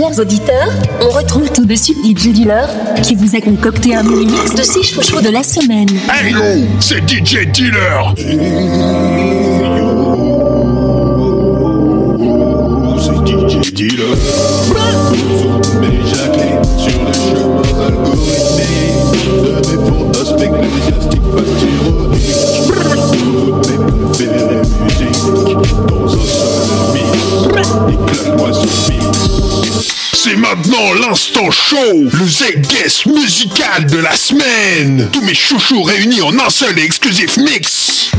Chers auditeurs, on retrouve tout de suite DJ Dealer qui vous a concocté un mini mix de 6 chouchous de la semaine. Hey yo, c'est DJ Dealer. C'est DJ Dealer. Mais Jacqueline sur le chemin algorithmique de mes fantasmes ecclésiastiques fast ironiques. Mes préférées musiques dans un seul mix. C'est maintenant l'instant show, le Z-Guest musical de la semaine. Tous mes chouchous réunis en un seul et exclusif mix.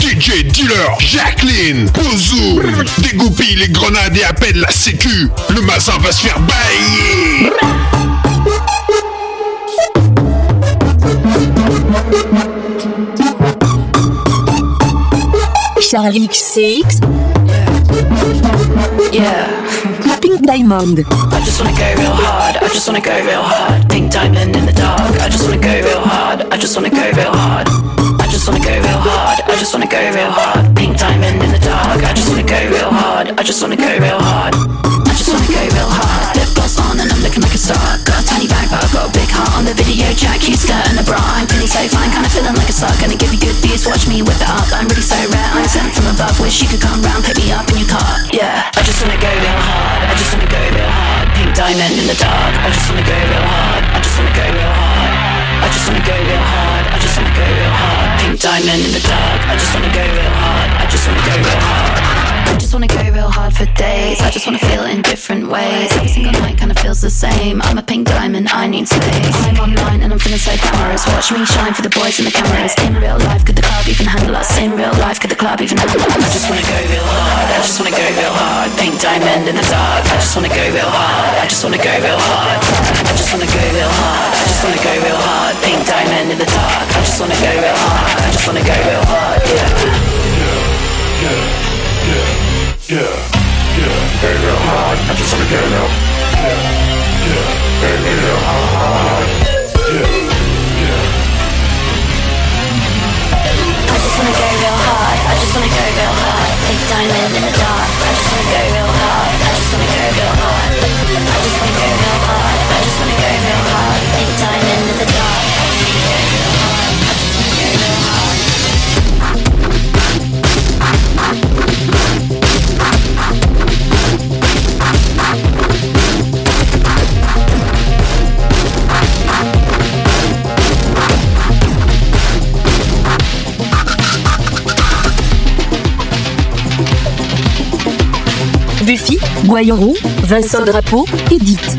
DJ Dealer, Jacqueline, Bozo, dégoupille les grenades et appelle la sécu. Le mazin va se faire bailler. Charlie XCX, Yeah, Pink Diamond, I just wanna go real hard. I just wanna go real hard. Pink diamond in the dark. I just wanna go real hard. I just wanna go real hard. I just wanna go real hard. I just wanna go real hard. Pink diamond in the dark. I just wanna go real hard. I just wanna go real hard. Big heart on the video. Jack, cute skirt and a bra. I'm feeling so fine, kinda feeling like a star. Gonna give you good views. Watch me whip it up. I'm really so rare. I'm sent from above. Wish you could come round, pick me up in your car. Yeah, I just wanna go real hard. I just wanna go real hard. Pink diamond in the dark. I just wanna go real hard. I just wanna go real hard. I just wanna go real hard. I just wanna go real hard. Pink diamond in the dark. I just wanna go real hard. I just wanna go real hard. I just wanna go real hard for days. I just wanna feel in different ways. Every single night kinda feels the same. I'm a pink diamond, I need space. I'm online and I'm feeling so glamorous. Watch me shine for the boys and the cameras. In real life, could the club even handle us? In real life, could the club even handle us? I just wanna go real hard. I just wanna go real hard. Pink diamond in the dark. I just wanna go real hard. I just wanna go real hard. I just wanna go real hard. I just wanna go real hard. Pink diamond in the dark. I just wanna go real hard. I just wanna go real hard. Yeah. Yeah. Yeah, yeah, go real hard. I just wanna go real. Yeah, yeah. Yeah, yeah. I just wanna go Voyons, Vincent Drapeau, édite.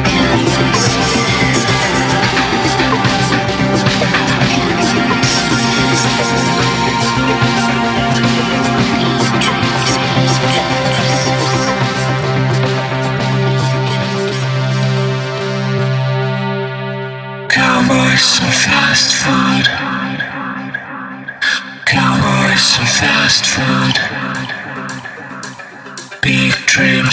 chaîne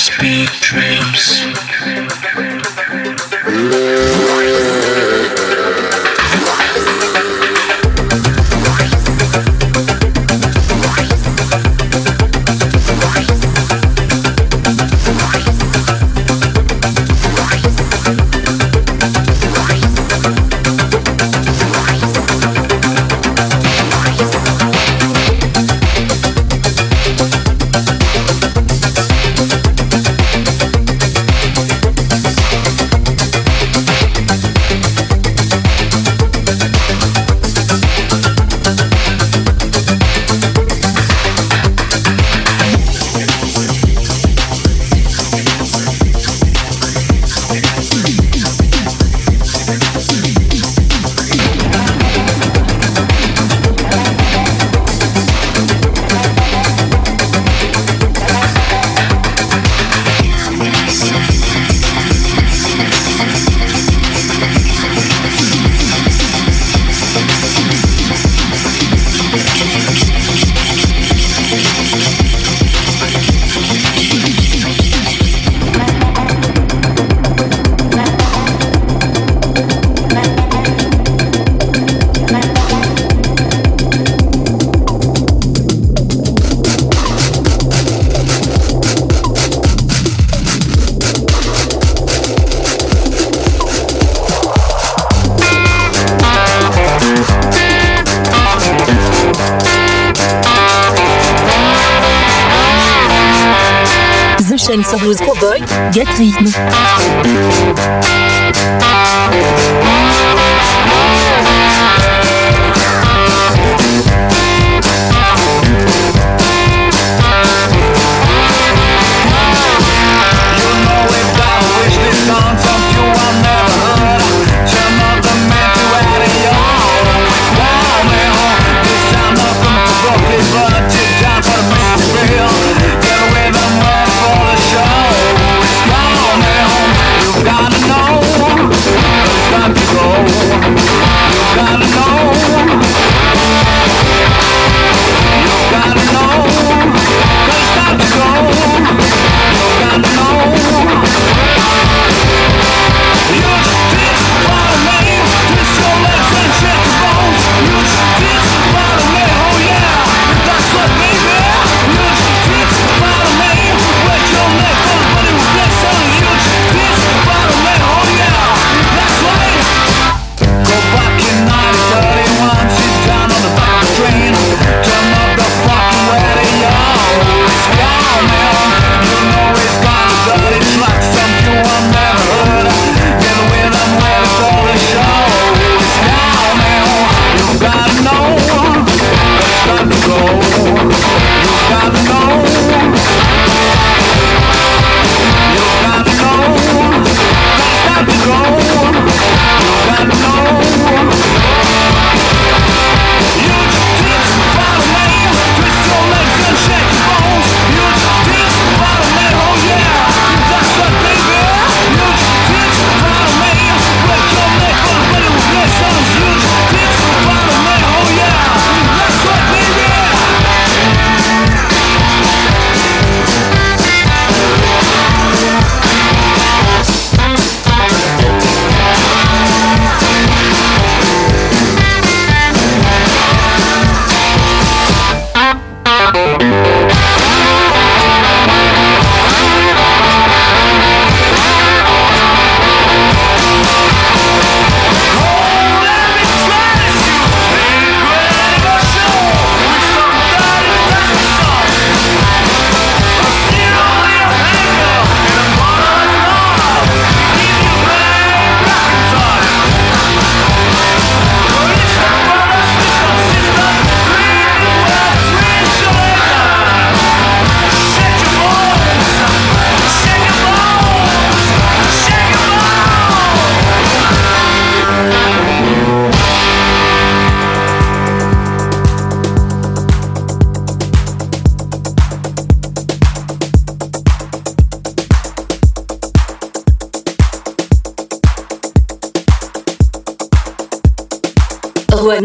Get Rhythme.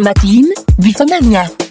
Matlin, Bifomania.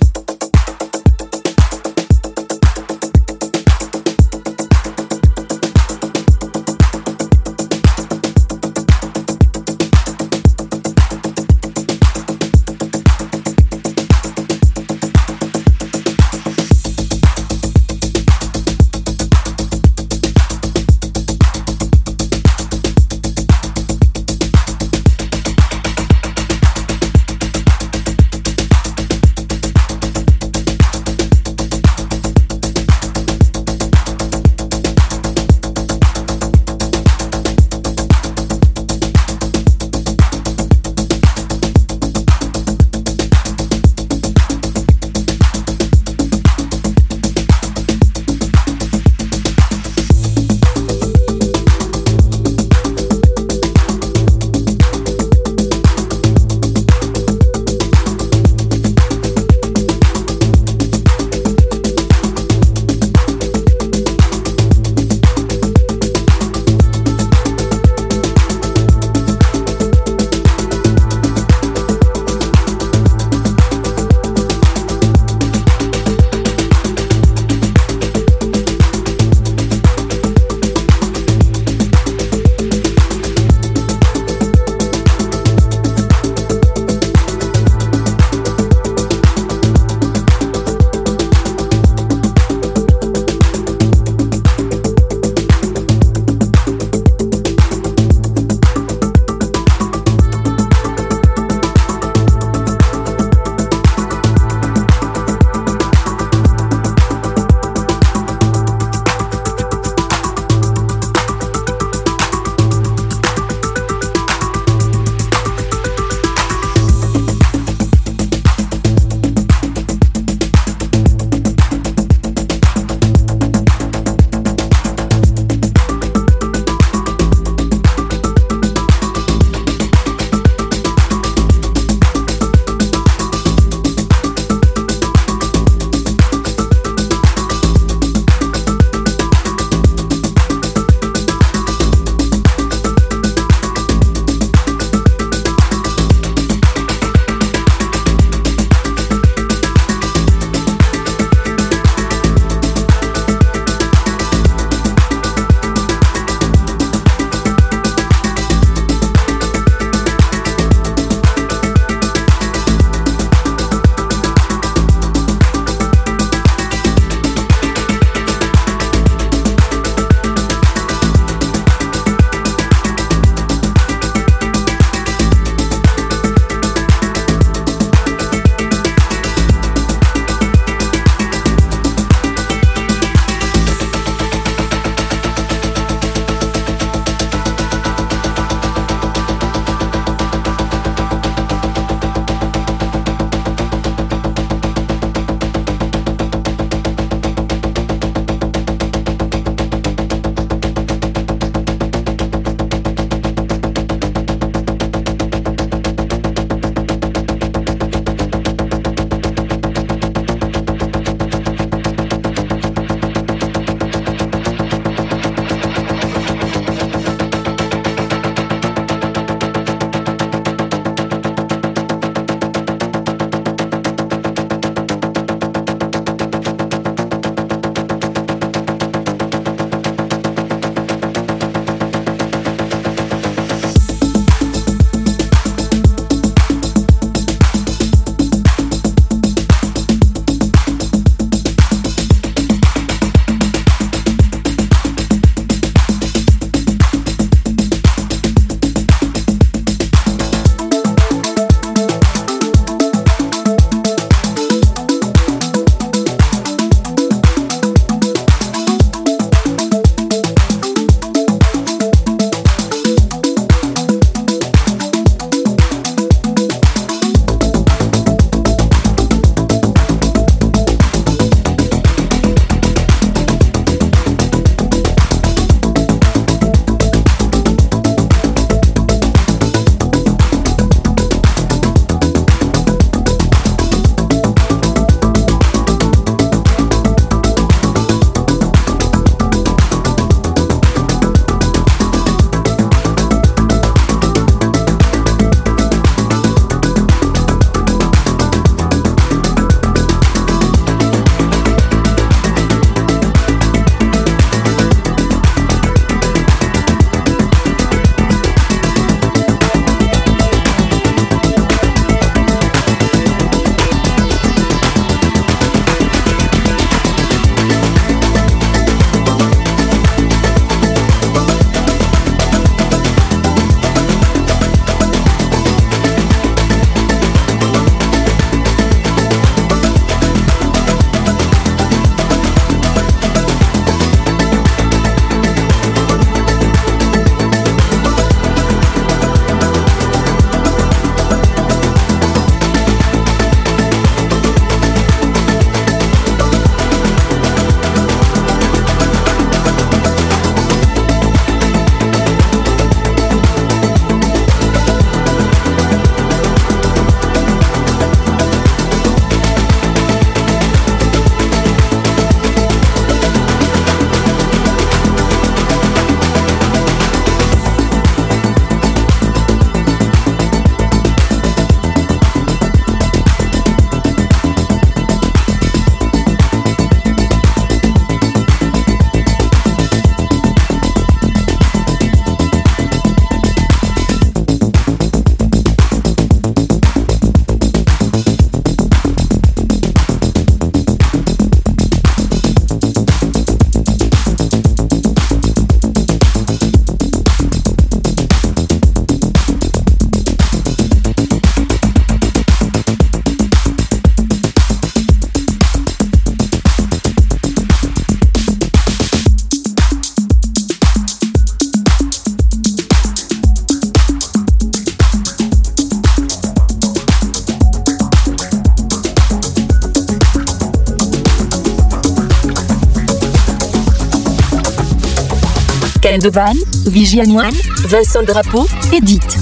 Devan, Vigiane Moine, Vincent Drapeau, Edith.